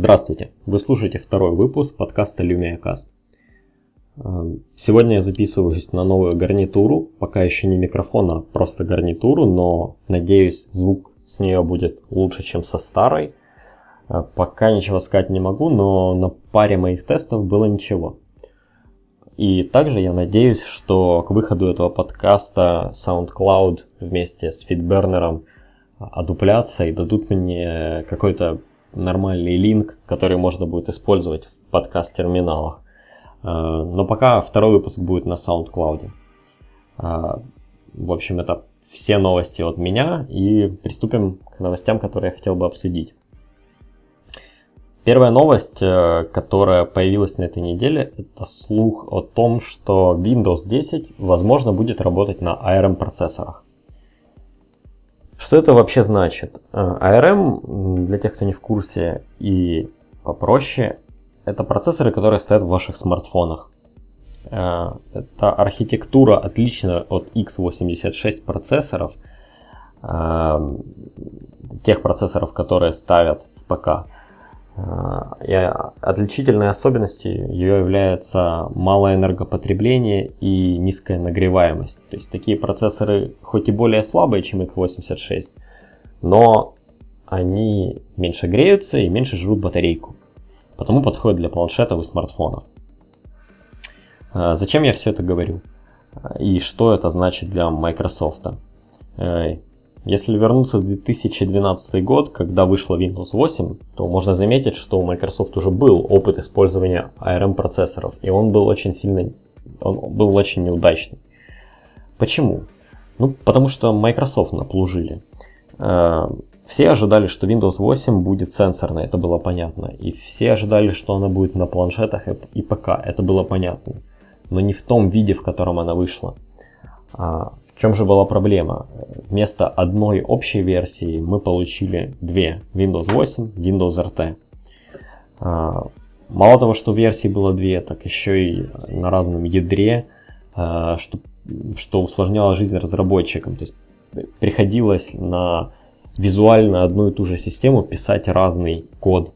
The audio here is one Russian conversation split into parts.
Здравствуйте! Вы слушаете второй выпуск подкаста LumiaCast. Сегодня я записываюсь на новую гарнитуру, пока еще не микрофон, а просто гарнитуру, но надеюсь звук с нее будет лучше, чем со старой. Пока ничего сказать не могу, но на паре моих тестов было ничего. И также я надеюсь, что к выходу этого подкаста SoundCloud вместе с Feedburner одуплятся и дадут мне какой-то нормальный линк, который можно будет использовать в подкаст-терминалах. Э, но пока второй выпуск будет на SoundCloud. Э, в общем, это все новости от меня и приступим к новостям, которые я хотел бы обсудить. Первая новость, э, которая появилась на этой неделе, это слух о том, что Windows 10 возможно будет работать на ARM процессорах. Что это вообще значит? ARM, э, для тех, кто не в курсе и попроще, это процессоры, которые стоят в ваших смартфонах. Э, это архитектура отличная от x86 процессоров, э, тех процессоров, которые ставят в ПК. А, и отличительной особенностью ее является малое энергопотребление и низкая нагреваемость. То есть такие процессоры хоть и более слабые, чем x86, но они меньше греются и меньше жрут батарейку. Потому подходят для планшетов и смартфонов. А, зачем я все это говорю? И что это значит для Microsoft? Если вернуться в 2012 год, когда вышла Windows 8, то можно заметить, что у Microsoft уже был опыт использования ARM процессоров, и он был очень сильно, он был очень неудачный. Почему? Ну, потому что Microsoft наплужили. Э, все ожидали, что Windows 8 будет сенсорной, это было понятно. И все ожидали, что она будет на планшетах и ПК, это было понятно. Но не в том виде, в котором она вышла. В чем же была проблема? Вместо одной общей версии мы получили две. Windows 8, Windows RT. А, мало того, что версий было две, так еще и на разном ядре, а, что, что усложняло жизнь разработчикам. То есть приходилось на визуально одну и ту же систему писать разный код.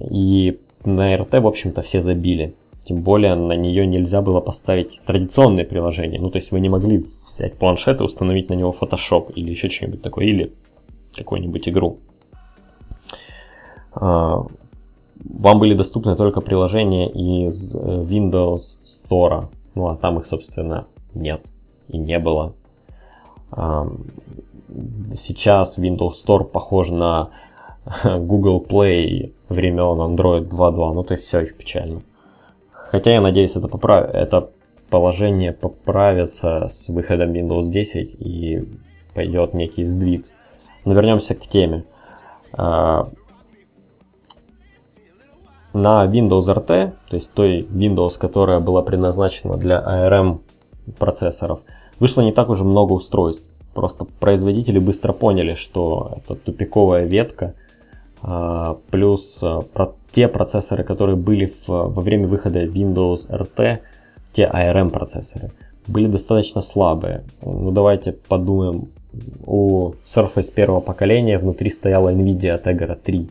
И на RT, в общем-то, все забили. Тем более на нее нельзя было поставить традиционные приложения. Ну, то есть вы не могли взять планшет и установить на него Photoshop или еще что-нибудь такое, или какую-нибудь игру. А, вам были доступны только приложения из э, Windows Store. Ну, а там их, собственно, нет и не было. А, сейчас Windows Store похож на Google Play времен Android 2.2. Ну, то есть все очень печально. Хотя я надеюсь, это, поправ... это положение поправится с выходом Windows 10 и пойдет некий сдвиг. Но вернемся к теме. А, на Windows RT, то есть той Windows, которая была предназначена для ARM процессоров, вышло не так уже много устройств. Просто производители быстро поняли, что это тупиковая ветка – а, плюс а, те процессоры, которые были в, во время выхода Windows RT, те ARM процессоры, были достаточно слабые. Ну давайте подумаем, у Surface первого поколения внутри стояла NVIDIA Tegra 3.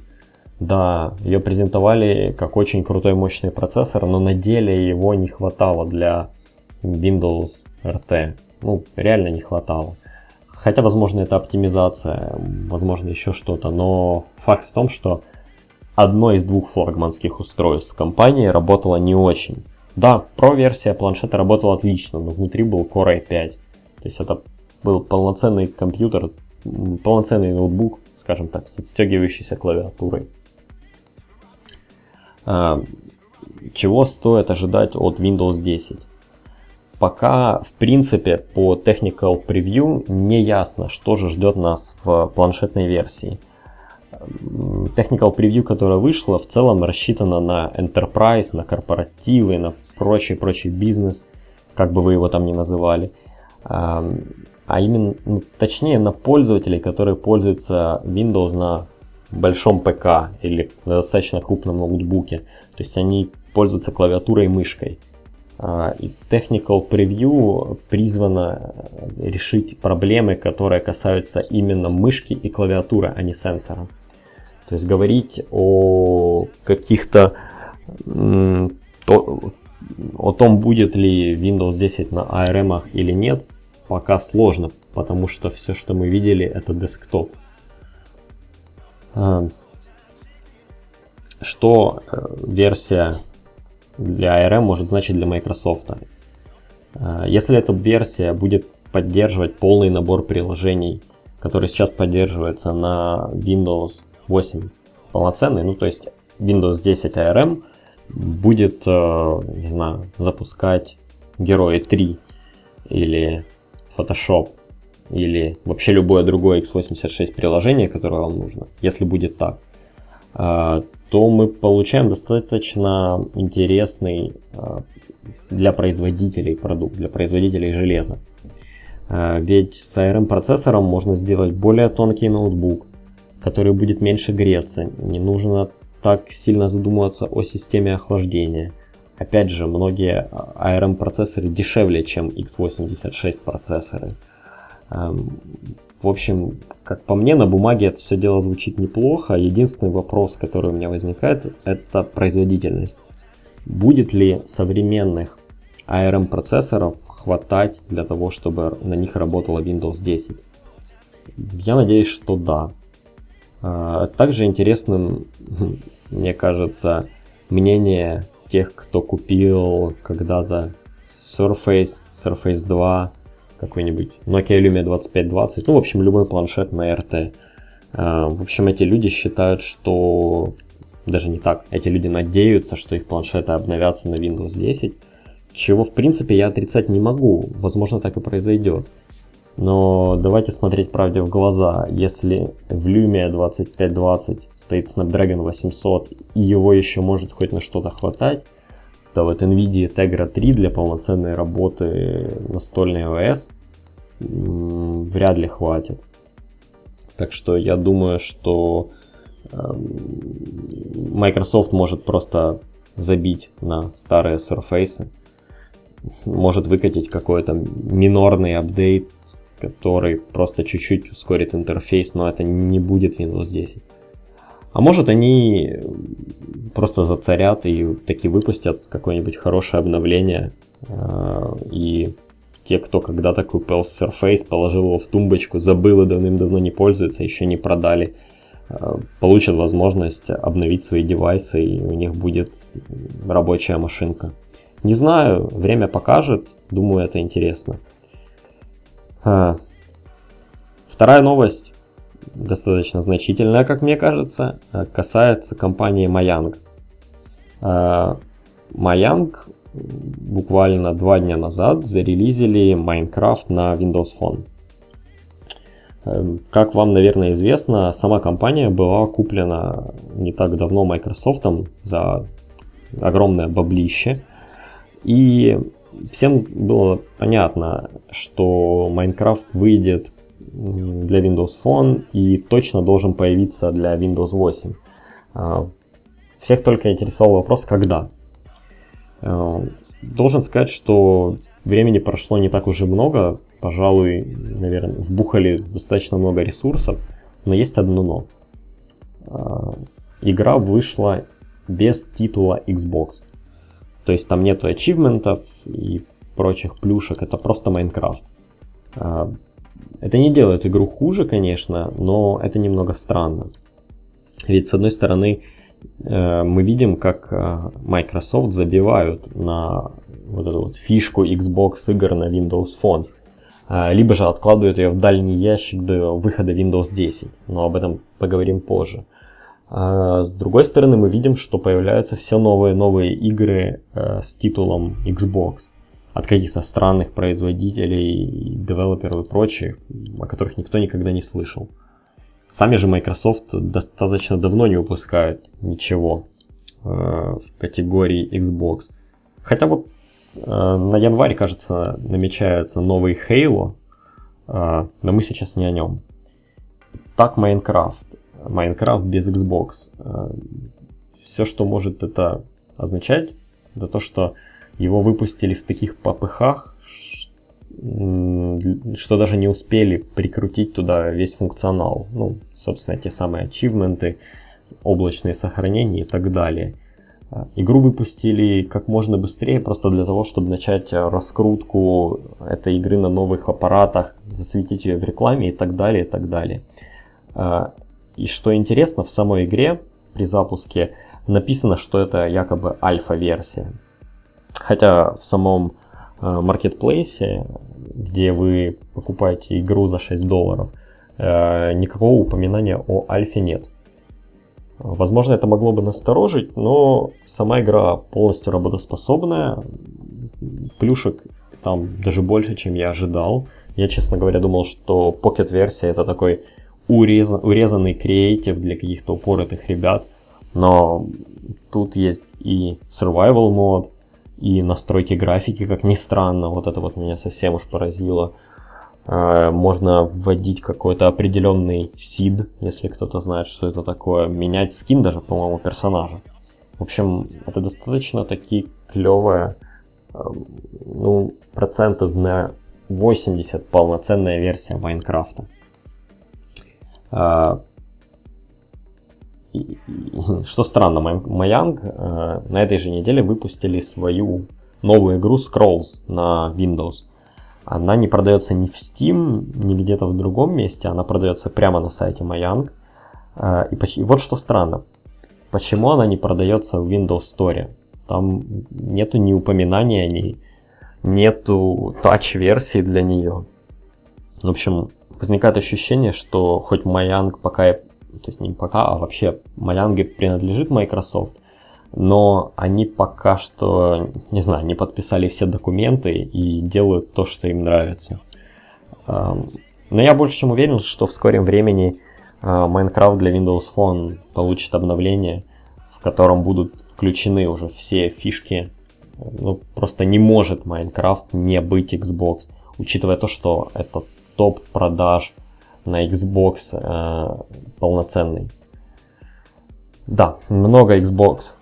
Да, ее презентовали как очень крутой мощный процессор, но на деле его не хватало для Windows RT. Ну, реально не хватало. Хотя, возможно, это оптимизация, возможно, еще что-то. Но факт в том, что одно из двух флагманских устройств компании работало не очень. Да, Pro-версия планшета работала отлично, но внутри был Core i5. То есть это был полноценный компьютер, полноценный ноутбук, скажем так, с отстегивающейся клавиатурой. А, чего стоит ожидать от Windows 10? Пока, в принципе, по Technical Preview не ясно, что же ждет нас в планшетной версии. Technical Preview, которая вышла, в целом рассчитана на Enterprise, на корпоративы, на прочий-прочий бизнес, как бы вы его там ни называли. А именно, ну, точнее, на пользователей, которые пользуются Windows на большом ПК или на достаточно крупном ноутбуке. То есть они пользуются клавиатурой и мышкой. А, и Technical Preview призвано решить проблемы, которые касаются именно мышки и клавиатуры, а не сенсора. То есть говорить о каких-то то, о том, будет ли Windows 10 на ARM или нет, пока сложно, потому что все, что мы видели, это десктоп. А, что э, версия для ARM может значить для Microsoft? А, если эта версия будет поддерживать полный набор приложений, который сейчас поддерживается на Windows 8 полноценный, ну то есть Windows 10 ARM будет, э, не знаю, запускать Герои 3 или Photoshop или вообще любое другое x86 приложение, которое вам нужно, если будет так, э, то мы получаем достаточно интересный э, для производителей продукт, для производителей железа. Ведь с ARM процессором можно сделать более тонкий ноутбук, который будет меньше греться. Не нужно так сильно задумываться о системе охлаждения. Опять же, многие ARM процессоры дешевле, чем x86 процессоры. Эм, в общем, как по мне, на бумаге это все дело звучит неплохо. Единственный вопрос, который у меня возникает, это производительность. Будет ли современных ARM процессоров хватать для того, чтобы на них работала Windows 10? Я надеюсь, что да. А, также интересным, мне кажется, мнение тех, кто купил когда-то Surface, Surface 2, какой-нибудь Nokia Lumia 2520, ну, в общем, любой планшет на RT. А, в общем, эти люди считают, что даже не так, эти люди надеются, что их планшеты обновятся на Windows 10, чего, в принципе, я отрицать не могу. Возможно, так и произойдет. Но давайте смотреть правде в глаза. Если в Lumia 2520 стоит Snapdragon 800 и его еще может хоть на что-то хватать, то вот NVIDIA Tegra 3 для полноценной работы настольной OS вряд ли хватит. Так что я думаю, что эм, Microsoft может просто забить на старые Surface, может выкатить какой-то минорный апдейт который просто чуть-чуть ускорит интерфейс, но это не будет Windows 10. А может они просто зацарят и таки выпустят какое-нибудь хорошее обновление. А, и те, кто когда-то купил Surface, положил его в тумбочку, забыл и давным-давно не пользуется, еще не продали, а, получат возможность обновить свои девайсы, и у них будет рабочая машинка. Не знаю, время покажет, думаю, это интересно. Вторая новость, достаточно значительная, как мне кажется, а, касается компании Mayank. Mayank а, буквально два дня назад зарелизили Minecraft на Windows Phone. Эм, как вам, наверное, известно, сама компания была куплена не так давно Microsoft за огромное баблище. И всем было понятно, что Minecraft выйдет для Windows Phone и точно должен появиться для Windows 8. А, всех только интересовал вопрос, когда. А, должен сказать, что времени прошло не так уже много, пожалуй, наверное, вбухали достаточно много ресурсов, но есть одно но. А, игра вышла без титула Xbox. То есть там нету ачивментов и прочих плюшек, это просто Майнкрафт. А, это не делает игру хуже, конечно, но это немного странно. Ведь с одной стороны э, мы видим, как э, Microsoft забивают на вот эту вот фишку Xbox игр на Windows Phone. А, либо же откладывают ее в дальний ящик до выхода Windows 10. Но об этом поговорим позже. А с другой стороны, мы видим, что появляются все новые новые игры э, с титулом Xbox от каких-то странных производителей, девелоперов и прочих, о которых никто никогда не слышал. Сами же Microsoft достаточно давно не выпускают ничего э, в категории Xbox. Хотя вот э, на январь, кажется, намечается новый Halo, э, но мы сейчас не о нем. Так Minecraft. Майнкрафт без Xbox. Э, Все, что может это означать, это то, что его выпустили в таких попыхах, что даже не успели прикрутить туда весь функционал. Ну, собственно, те самые ачивменты, облачные сохранения и так далее. А, игру выпустили как можно быстрее, просто для того, чтобы начать раскрутку этой игры на новых аппаратах, засветить ее в рекламе и так далее, и так далее. И что интересно, в самой игре при запуске написано, что это якобы альфа-версия. Хотя в самом маркетплейсе, где вы покупаете игру за 6 долларов, никакого упоминания о альфе нет. Возможно, это могло бы насторожить, но сама игра полностью работоспособная. Плюшек там даже больше, чем я ожидал. Я, честно говоря, думал, что Pocket версия это такой урезан, урезанный креатив для каких-то упоротых ребят. Но тут есть и survival мод, и настройки графики, как ни странно. Вот это вот меня совсем уж поразило. Э, можно вводить какой-то определенный сид, если кто-то знает, что это такое, менять скин даже, по-моему, персонажа. В общем, это достаточно таки клевая, эм, ну, процентов на 80 полноценная версия Майнкрафта. Э, что странно, Маянг э, на этой же неделе выпустили свою новую игру Scrolls на Windows – она не продается ни в Steam, ни где-то в другом месте, она продается прямо на сайте Mojang. А, и вот что странно, почему она не продается в Windows Store? Там нету ни упоминания о ней, нету тач-версии для нее. В общем, возникает ощущение, что хоть Mojang пока, то есть не пока, а вообще Mojang принадлежит Microsoft, но они пока что, не знаю, не подписали все документы и делают то, что им нравится. Но я больше чем уверен, что в скором времени Minecraft для Windows Phone получит обновление, в котором будут включены уже все фишки. Ну, просто не может Minecraft не быть Xbox, учитывая то, что это топ продаж на Xbox э, полноценный. Да, много Xbox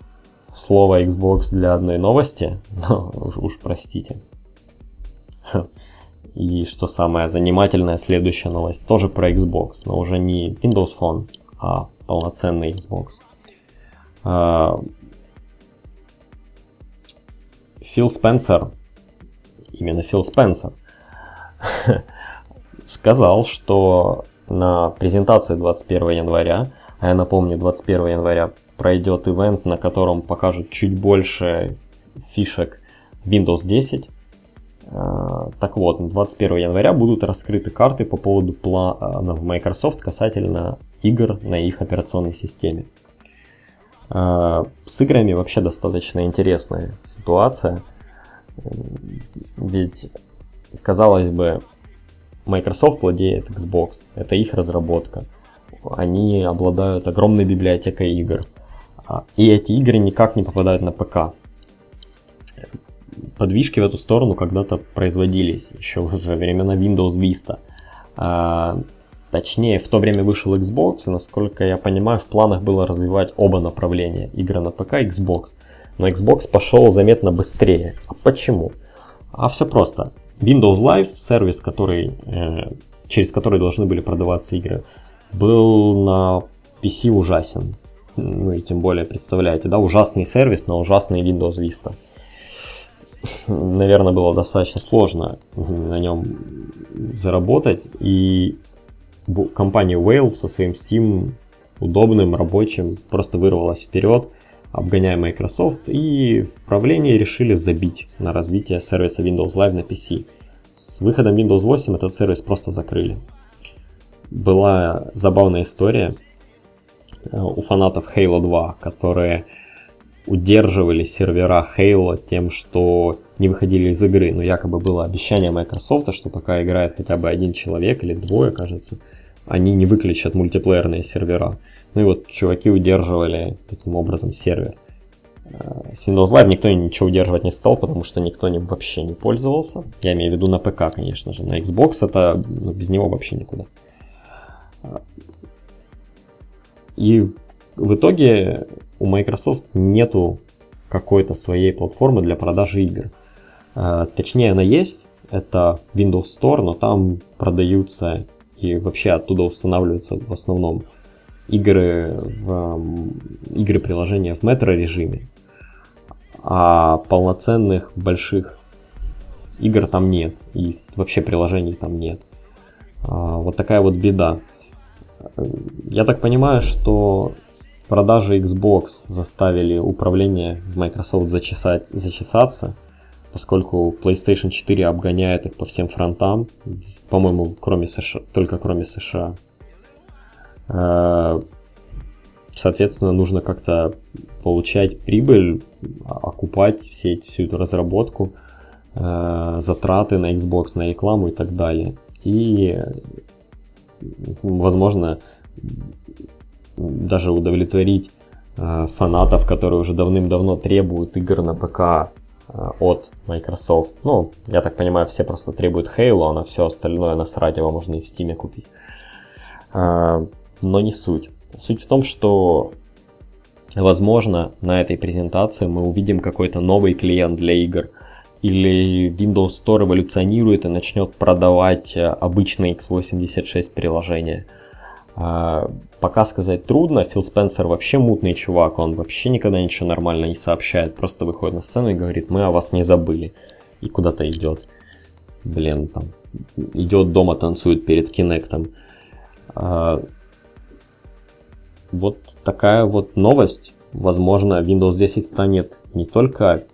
слово Xbox для одной новости, но уж, уж простите. И что самое занимательное, следующая новость тоже про Xbox, но уже не Windows Phone, а полноценный Xbox. А, Фил Спенсер, именно Фил Спенсер, сказал, что на презентации 21 января, а я напомню, 21 января пройдет ивент, на котором покажут чуть больше фишек Windows 10. А, так вот, 21 января будут раскрыты карты по поводу планов Microsoft касательно игр на их операционной системе. А, с играми вообще достаточно интересная ситуация. Ведь, казалось бы, Microsoft владеет Xbox, это их разработка. Они обладают огромной библиотекой игр. А, и эти игры никак не попадают на ПК. Подвижки в эту сторону когда-то производились, еще во времена Windows Vista. А, точнее, в то время вышел Xbox, и насколько я понимаю, в планах было развивать оба направления, игры на ПК и Xbox. Но Xbox пошел заметно быстрее. А почему? А все просто. Windows Live, сервис, который, э, через который должны были продаваться игры, был на PC ужасен вы тем более представляете, да, ужасный сервис на ужасный Windows Vista. Наверное, было достаточно сложно на нем заработать, и компания Whale со своим Steam удобным, рабочим, просто вырвалась вперед, обгоняя Microsoft, и в правлении решили забить на развитие сервиса Windows Live на PC. С выходом Windows 8 этот сервис просто закрыли. Была забавная история, Э, у фанатов Halo 2, которые удерживали сервера Halo тем, что не выходили из игры. Но якобы было обещание Microsoft, что пока играет хотя бы один человек или двое, кажется, они не выключат мультиплеерные сервера. Ну и вот чуваки удерживали таким образом сервер. Э, с Windows Live никто ничего удерживать не стал, потому что никто ним вообще не пользовался. Я имею в виду на ПК, конечно же. На Xbox это ну, без него вообще никуда. И в итоге у Microsoft нету какой-то своей платформы для продажи игр. А, точнее, она есть, это Windows Store, но там продаются и вообще оттуда устанавливаются в основном игры, в, игры приложения в метро режиме, а полноценных больших игр там нет, и вообще приложений там нет. А, вот такая вот беда. Я так понимаю, что продажи Xbox заставили управление в Microsoft зачесать, зачесаться, поскольку PlayStation 4 обгоняет их по всем фронтам, по-моему, кроме США, только кроме США. Э, соответственно, нужно как-то получать прибыль, окупать все, всю эту разработку, э, затраты на Xbox, на рекламу и так далее. И, возможно, даже удовлетворить фанатов, которые уже давным-давно требуют игр на ПК от Microsoft. Ну, я так понимаю, все просто требуют Halo, а на все остальное насрать его можно и в Steam купить но не суть. Суть в том, что возможно на этой презентации мы увидим какой-то новый клиент для игр, или Windows Store эволюционирует и начнет продавать э, обычные x86 приложения. А, пока сказать трудно, Фил Спенсер вообще мутный чувак, он вообще никогда ничего нормально не сообщает, просто выходит на сцену и говорит, мы о вас не забыли, и куда-то идет. Блин, там, идет дома, танцует перед Кинектом. Вот такая вот новость. Возможно, Windows 10 станет не только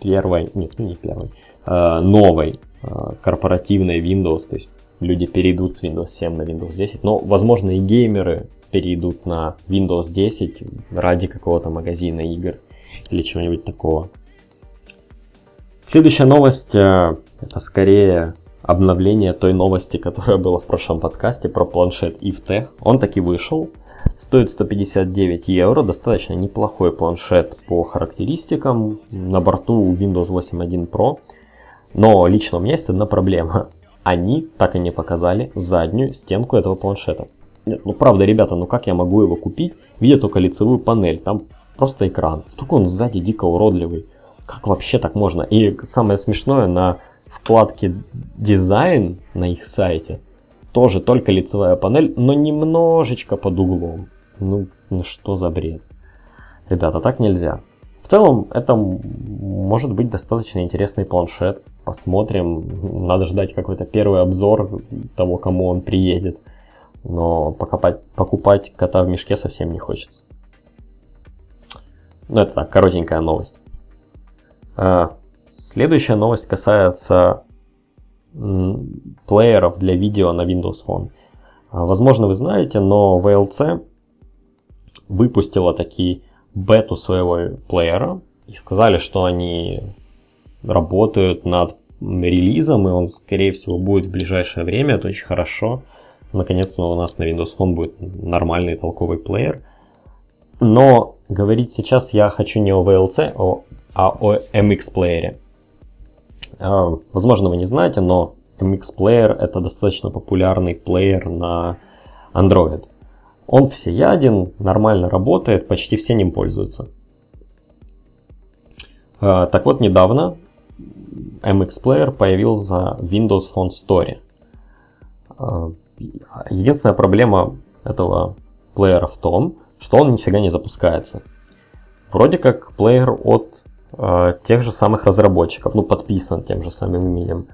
первой, нет, не первой, а, новой а, корпоративной Windows, то есть люди перейдут с Windows 7 на Windows 10, но, возможно, и геймеры перейдут на Windows 10 ради какого-то магазина игр или чего-нибудь такого. Следующая новость а, это скорее обновление той новости, которая была в прошлом подкасте про планшет IFTech. Он таки вышел. Стоит 159 евро, достаточно неплохой планшет по характеристикам. На борту Windows 8.1 Pro. Но лично у меня есть одна проблема. Они так и не показали заднюю стенку этого планшета. Нет, ну правда, ребята, ну как я могу его купить, видя только лицевую панель, там просто экран. Только он сзади дико уродливый. Как вообще так можно? И самое смешное, на вкладке дизайн на их сайте тоже только лицевая панель, но немножечко под углом. Ну, ну что за бред? Ребята, так нельзя. В целом, это может быть достаточно интересный планшет. Посмотрим. Надо ждать какой-то первый обзор того, кому он приедет. Но покупать, покупать кота в мешке совсем не хочется. Ну, это так, коротенькая новость. А, следующая новость касается плееров для видео на Windows Phone. А, возможно, вы знаете, но VLC выпустила такие бету своего плеера и сказали, что они работают над релизом, и он, скорее всего, будет в ближайшее время. Это очень хорошо. Наконец-то у нас на Windows Phone будет нормальный толковый плеер. Но говорить сейчас я хочу не о VLC, а о. А, возможно, вы не знаете, но MX Player это достаточно популярный плеер на Android. Он всеяден, нормально работает, почти все ним пользуются. А, так вот, недавно MX Player появился в Windows Phone Store. А, единственная проблема этого плеера в том, что он нифига не запускается. Вроде как плеер от э, тех же самых разработчиков, ну, подписан тем же самым именем.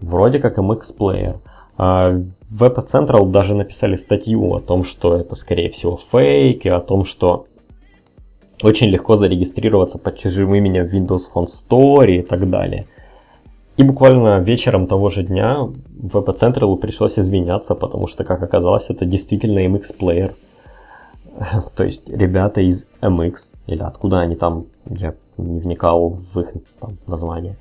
Вроде как MX Player. Э, Web Central даже написали статью о том, что это, скорее всего, фейк, и о том, что очень легко зарегистрироваться под чужим именем в Windows Phone Store и так далее. И буквально вечером того же дня Web Central пришлось извиняться, потому что, как оказалось, это действительно MX Player. То есть ребята из MX, или откуда они там, я не вникал в их там, название.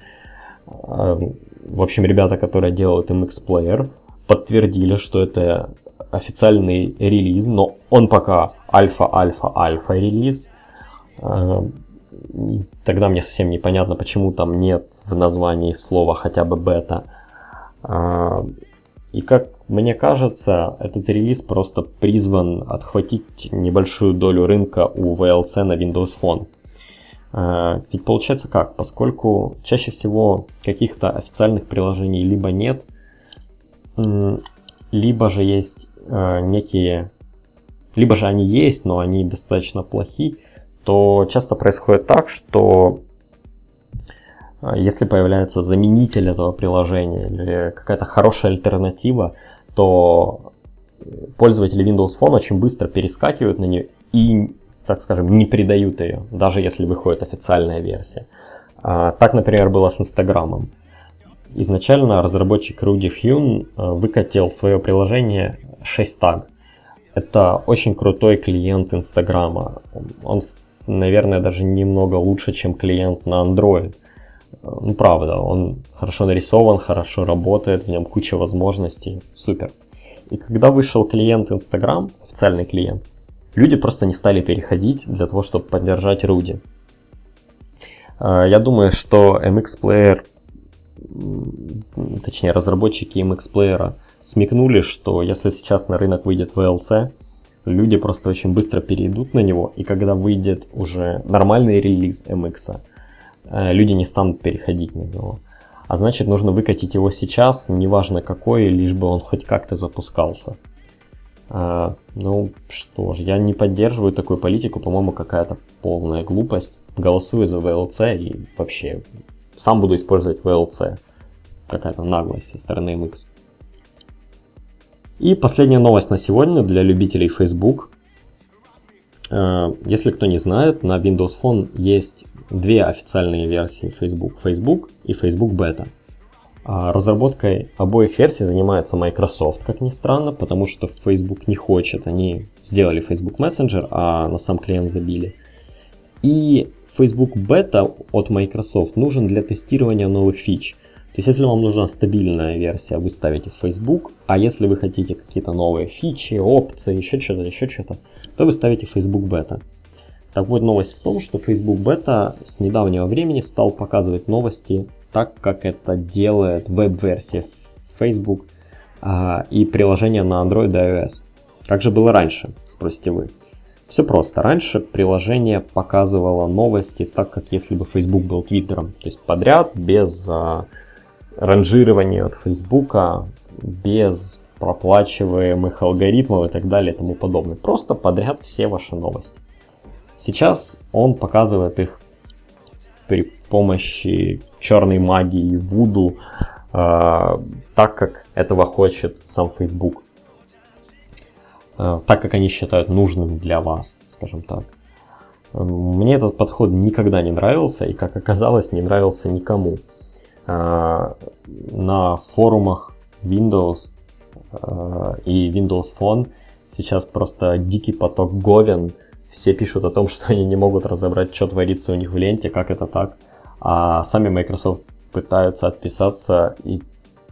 Эм, в общем, ребята, которые делают MX Player, подтвердили, что это официальный релиз, но он пока альфа-альфа-альфа релиз. Эм, тогда мне совсем непонятно, почему там нет в названии слова хотя бы бета. Эм, и как мне кажется, этот релиз просто призван отхватить небольшую долю рынка у VLC на Windows Phone. А, ведь получается как? Поскольку чаще всего каких-то официальных приложений либо нет, либо же есть а, некие либо же они есть, но они достаточно плохи, то часто происходит так, что а, если появляется заменитель этого приложения или какая-то хорошая альтернатива, то пользователи Windows Phone очень быстро перескакивают на нее и, так скажем, не передают ее, даже если выходит официальная версия. А, так, например, было с Инстаграмом. Изначально разработчик Руди Хьюн а, выкатил свое приложение 6 tag. Это очень крутой клиент Инстаграма. Он, наверное, даже немного лучше, чем клиент на Android. Ну, правда, он хорошо нарисован, хорошо работает, в нем куча возможностей. Супер. И когда вышел клиент Instagram, официальный клиент, люди просто не стали переходить для того, чтобы поддержать Руди. А, я думаю, что MX Player, точнее разработчики MX Player смекнули, что если сейчас на рынок выйдет VLC, люди просто очень быстро перейдут на него, и когда выйдет уже нормальный релиз MX, э, люди не станут переходить на него. А значит, нужно выкатить его сейчас, неважно какой, лишь бы он хоть как-то запускался. А, ну что ж, я не поддерживаю такую политику, по-моему, какая-то полная глупость. Голосую за VLC и вообще сам буду использовать VLC. Какая-то наглость со стороны MX. И последняя новость на сегодня для любителей Facebook. А, если кто не знает, на Windows Phone есть две официальные версии Facebook. Facebook и Facebook Beta. А разработкой обоих версий занимается Microsoft, как ни странно, потому что Facebook не хочет. Они сделали Facebook Messenger, а на сам клиент забили. И Facebook Beta от Microsoft нужен для тестирования новых фич. То есть, если вам нужна стабильная версия, вы ставите в Facebook, а если вы хотите какие-то новые фичи, опции, еще что-то, еще что-то, то вы ставите Facebook Beta. Так вот, новость в том, что Facebook Beta с недавнего времени стал показывать новости так, как это делает веб-версия Facebook а, и приложение на Android и iOS. Как же было раньше, спросите вы. Все просто. Раньше приложение показывало новости так, как если бы Facebook был Твиттером. То есть подряд, без а, ранжирования от Facebook, без проплачиваемых алгоритмов и так далее и тому подобное. Просто подряд все ваши новости. Сейчас он показывает их при помощи черной магии, вуду, э, так как этого хочет сам Facebook. Э, так как они считают нужным для вас, скажем так. Мне этот подход никогда не нравился и, как оказалось, не нравился никому. Э, на форумах Windows и Windows Phone сейчас просто дикий поток говен, все пишут о том, что они не могут разобрать, что творится у них в ленте, как это так. А сами Microsoft пытаются отписаться и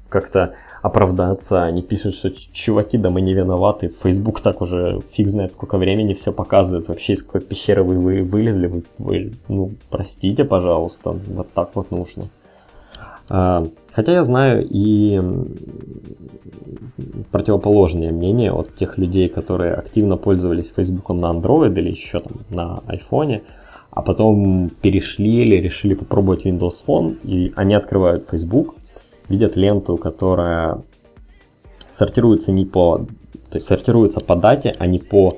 как-то оправдаться. Они пишут, что чуваки, да мы не виноваты. Facebook так уже фиг знает сколько времени все показывает. Вообще из какой пещеры вы, вы вылезли. Вы, вы, ну, простите, пожалуйста. Вот так вот нужно. А, хотя я знаю и противоположное мнение от тех людей, которые активно пользовались Facebook на Android или еще там на iPhone, а потом перешли или решили попробовать Windows Phone, и они открывают Facebook, видят ленту, которая сортируется не по, то есть сортируется по дате, а не по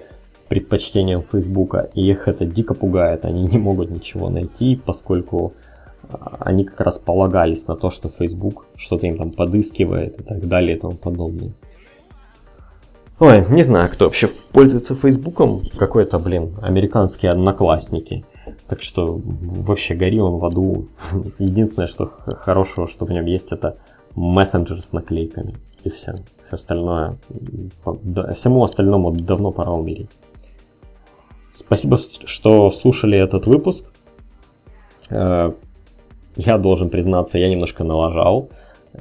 предпочтениям Facebook, и их это дико пугает, они не могут ничего найти, поскольку а, они как раз полагались на то, что Facebook что-то им там подыскивает и так далее и тому подобное. Ой, не знаю, кто вообще пользуется Фейсбуком. Какой-то, блин, американские одноклассники. Так что вообще гори он в аду. Единственное, что хорошего, что в нем есть, это мессенджер с наклейками. И все. Все остальное, всему остальному давно пора умереть. Спасибо, что слушали этот выпуск. Э, я должен признаться, я немножко налажал.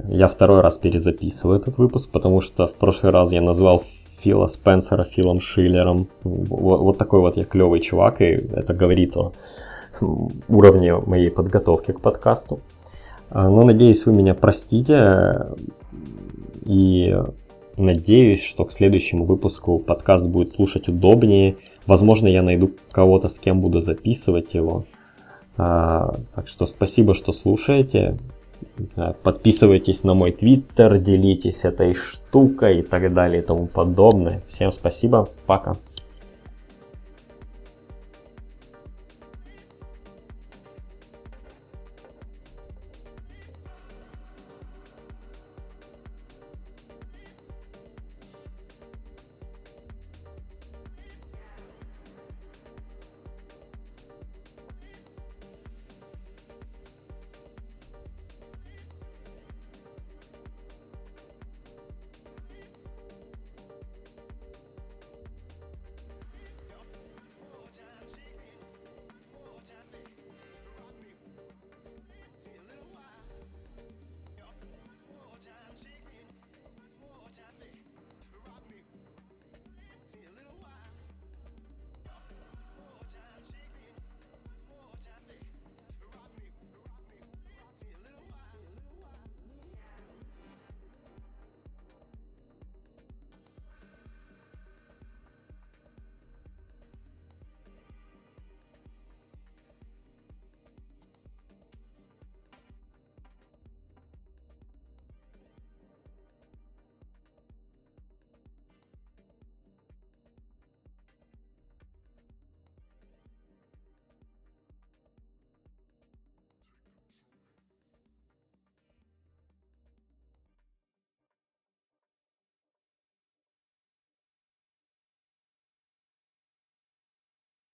Я второй раз перезаписываю этот выпуск, потому что в прошлый раз я назвал Фила Спенсера Филом Шиллером. Вот, вот такой вот я клевый чувак, и это говорит о уровне моей подготовки к подкасту. А, но надеюсь, вы меня простите. И надеюсь, что к следующему выпуску подкаст будет слушать удобнее. Возможно, я найду кого-то, с кем буду записывать его. А, так что спасибо, что слушаете. Подписывайтесь на мой твиттер, делитесь этой штукой и так далее и тому подобное. Всем спасибо, пока.